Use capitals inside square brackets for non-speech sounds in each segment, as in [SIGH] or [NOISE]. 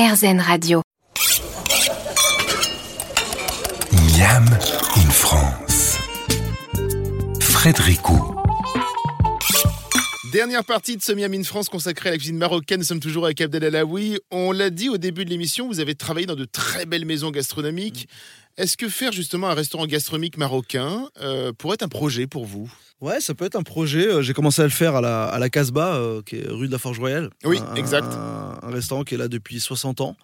RZN Radio. Miam in France. Frédéricot. Dernière partie de ce Miami in France consacrée à la cuisine marocaine. Nous sommes toujours avec Abdel Alaoui. On l'a dit au début de l'émission, vous avez travaillé dans de très belles maisons gastronomiques. Est-ce que faire justement un restaurant gastronomique marocain euh, pourrait être un projet pour vous? Ouais, ça peut être un projet. Euh, J'ai commencé à le faire à la, à la Casbah, euh, qui est rue de la Forge Royale. Oui, Un- exact. Un, un restaurant qui est là depuis 60 ans.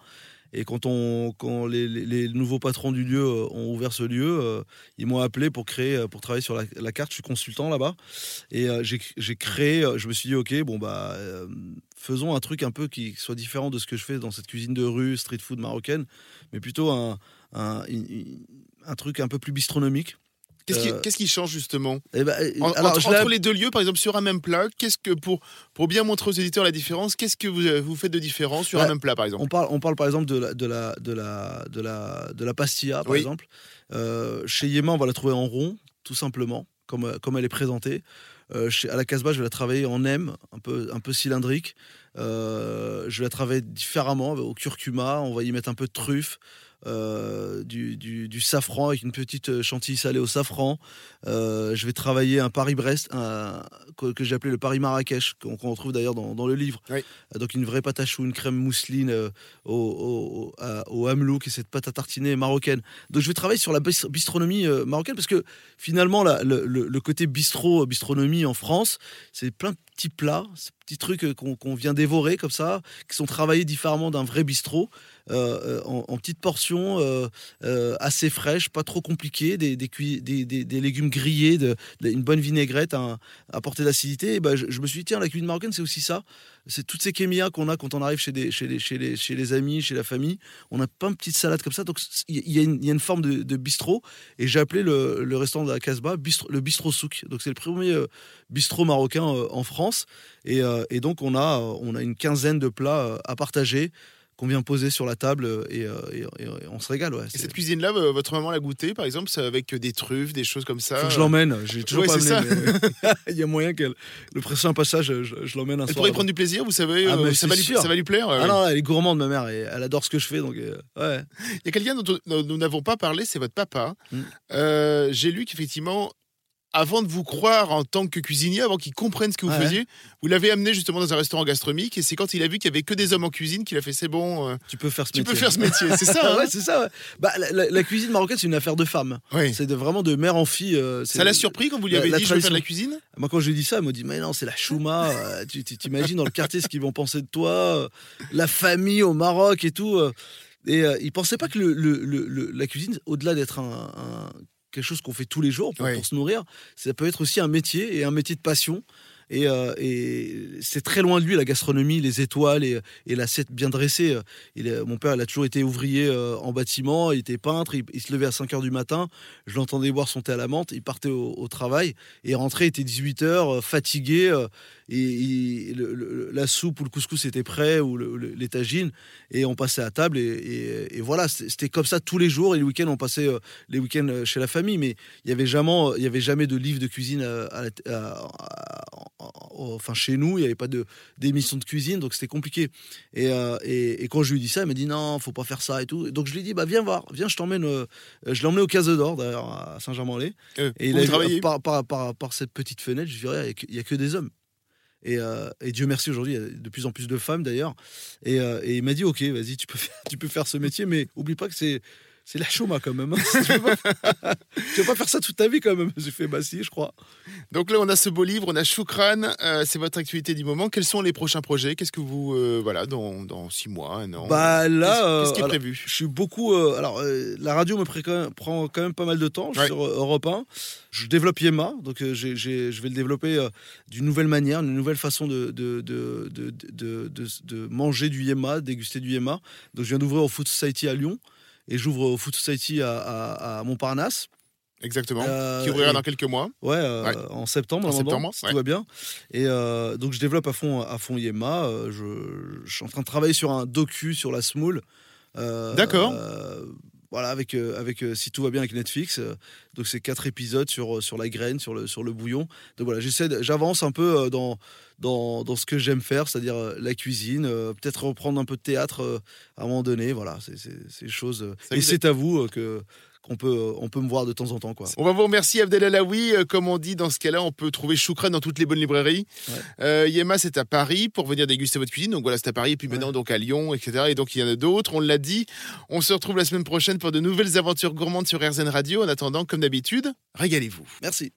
Et quand, on, quand les, les- les nouveaux patrons du lieu ont ouvert ce lieu, euh, ils m'ont appelé pour créer, pour travailler sur la, la carte. Je suis consultant là-bas. Et euh, j'ai créé, je me suis dit, OK, bon, bah, faisons un truc un peu qui soit différent de ce que je fais dans cette cuisine de rue, street food marocaine, mais plutôt un, un, truc un peu plus bistronomique. Qu'est-ce qui, Euh, qui change justement Et ben, En- alors, entre, les deux lieux, par exemple, sur un même plat, qu'est-ce que pour, pour bien montrer aux éditeurs la différence, qu'est-ce que vous, euh, vous faites de différent sur un même plat, par exemple On parle, on parle par exemple de la, de la, de la, de la, de la pastilla, par Oui. exemple. Euh, chez Yéma, on va la trouver en rond, tout simplement, comme, comme elle est présentée. Euh, chez, à la Casbah, je vais la travailler en M, un peu, un peu cylindrique. Je vais la travailler différemment, au curcuma. On va y mettre un peu de truffe. Euh, du, du- du safran avec une petite euh, chantilly salée au safran. Euh, je vais travailler un Paris-Brest, un- que, que j'ai appelé le Paris-Marrakech, qu'on qu'on retrouve d'ailleurs dans, dans le livre. Oui. Donc une vraie pâte à choux, une crème mousseline euh, au, au, au, à- au hamelouk et cette pâte à tartiner marocaine. Donc je vais travailler sur la bis- bistronomie marocaine parce que finalement la- le, le- côté bistrot, bistronomie en France, c'est plein de petits plats, ces petits trucs euh, qu'on vient dévorer comme ça, qui sont travaillés différemment d'un vrai bistrot, euh, euh, en, petites portions assez fraîches, pas trop compliquées, des, légumes grillés, une bonne vinaigrette, un, apporter d'acidité. Et ben, je, me suis dit, tiens, la cuisine marocaine, c'est aussi ça. C'est toutes ces kémias qu'on a quand on arrive chez, les, amis, chez la famille. On a plein de petites salades comme ça. Donc, il y, a une- forme de, bistrot. Et j'ai appelé le, restaurant de la Casbah le bistrot souk. Donc, c'est le premier bistrot marocain en France. Et, et donc, on a, euh, on a une quinzaine de plats euh, à partager qu'on vient poser sur la table euh, et, euh, et- et- et on se régale. Ouais. Et cette cuisine-là, euh, votre maman l'a goûtée, par exemple, avec des truffes, des choses comme ça faut que je l'emmène. J'ai toujours Ouais, pas amené. mais [LAUGHS] Il y a moyen qu'elle. Le prochain passage, je, je l'emmène un Elle soir. pourrait y prendre du plaisir, vous savez, Ah, euh, ça, va lui, sûr. ça va lui plaire. euh, Ah non, elle est gourmande, ma mère, et elle adore ce que je fais, donc euh, ouais. Il y a quelqu'un dont dont nous n'avons pas parlé, c'est votre papa. Mm. Euh, J'ai lu qu'effectivement, avant de vous croire en tant que cuisinier, avant qu'il comprenne ce que vous Ouais. faisiez, vous l'avez amené justement dans un restaurant gastronomique et c'est quand il a vu qu'il y avait que des hommes en cuisine qu'il a fait c'est bon, euh, Tu peux faire ce tu métier. peux faire ce métier, c'est ça. [LAUGHS] Ah hein ouais, c'est ça. ouais. Bah, la, la- la cuisine marocaine, c'est une affaire de femme. Oui. C'est de, vraiment de mère en fille. euh, Ça l'a surpris quand vous lui la- avez la dit je veux faire de la cuisine? Moi, quand je lui ai dit ça, elle m'a dit Mais non, c'est la chouma. euh, tu t'imagines dans le quartier ce qu'ils vont penser de toi, la famille au Maroc et tout. Et euh, il pensait pas que le, le- le- le- la cuisine, au-delà d'être un, un- quelque chose qu'on fait tous les jours pour, pour se nourrir, ça peut être aussi un métier et un métier de passion. Et, euh, et c'est très loin de lui la gastronomie, les étoiles et, et l'assiette bien dressée. Mon père, il a toujours été ouvrier euh, en bâtiment, il était peintre, il, se levait à 5 h du matin, je l'entendais boire son thé à la menthe, il partait au, travail. Et rentrait, il était 18 h fatigué, euh, et, et le- le- la soupe ou le couscous était prêt, ou le, le- et on passait à table, et, voilà, c'était comme ça tous les jours, et les week-ends, on passait les week-ends chez la famille, mais il y avait jamais, avait jamais de livre de cuisine à- à- enfin chez nous, il n'y avait pas de d'émission de cuisine, donc c'était compliqué. Et, euh, et, et quand je lui dit ça, elle m'a dit non, faut pas faire ça et tout. Donc je lui ai dit bah viens voir, viens, je t'emmène. euh, je l'ai emmené au Case d'Or d'ailleurs à Saint-Germain-en-Laye. Euh, Et il a vu, par, par, par, par cette petite fenêtre, je dirais, il n'y a, que des hommes. Et, et Dieu merci, aujourd'hui, il y a de plus en plus de femmes d'ailleurs. Et, et il m'a dit, ok, vas-y, tu peux, [LAUGHS] faire, tu peux faire ce métier, mais oublie pas que c'est... C'est la chôma quand même. hein. [LAUGHS] tu, peux pas, tu [LAUGHS] vas pas faire ça toute ta vie quand même. J'ai fait bah si, je crois. Donc là, on a ce beau livre, on a Choukran, euh, c'est votre actualité du moment. Quels sont les prochains projets? Qu'est-ce que vous, euh, voilà, dans, dans six mois, un an? Bah là, Qu'est-ce qu'est-ce qui est euh, alors, prévu? Je suis beaucoup. euh, alors, euh, la radio me prend quand même pas mal de temps. Je suis Ouais. sur euh, Europe 1. Je développe Yema, donc euh, j'ai- j'ai- je vais le développer euh, d'une nouvelle manière, une nouvelle façon de, de, de, de, de- de- de manger du Yema, déguster du Yema. Donc, je viens d'ouvrir au Food Society à Lyon et j'ouvre au Food Society à, à- à Montparnasse. Exactement. Euh, qui ouvrira et- dans quelques mois. Ouais, euh, Ouais. en septembre, En septembre, si ouais. tout va bien. Et euh, donc je développe à fond, à fond Yema. Je, je suis en train de travailler sur un docu sur la semoule. Euh, D'accord. Voilà, avec, euh, avec euh, si tout va bien avec Netflix. euh, donc c'est quatre épisodes sur, sur la graine, sur le, sur le bouillon. Donc voilà, j'essaie, j'avance un peu dans, dans, dans ce que j'aime faire, c'est-à-dire la cuisine, peut-être reprendre un peu de théâtre à un moment donné. Voilà, c'est, c'est, c'est Ça et c'est à vous que qu'on peut, euh, on peut me voir de temps en temps, quoi. On va vous remercier Abdel Alaoui. Euh, Comme on dit dans ce cas-là, on peut trouver Choukran dans toutes les bonnes librairies. Ouais. Euh, Yema, c'est à Paris pour venir déguster votre cuisine. Donc voilà, c'est à Paris. Et puis maintenant, donc à Lyon, etc. Et donc il y en a d'autres. On l'a dit. On se retrouve la semaine prochaine pour de nouvelles aventures gourmandes sur RZN Radio. En attendant, comme d'habitude, régalez-vous. Merci.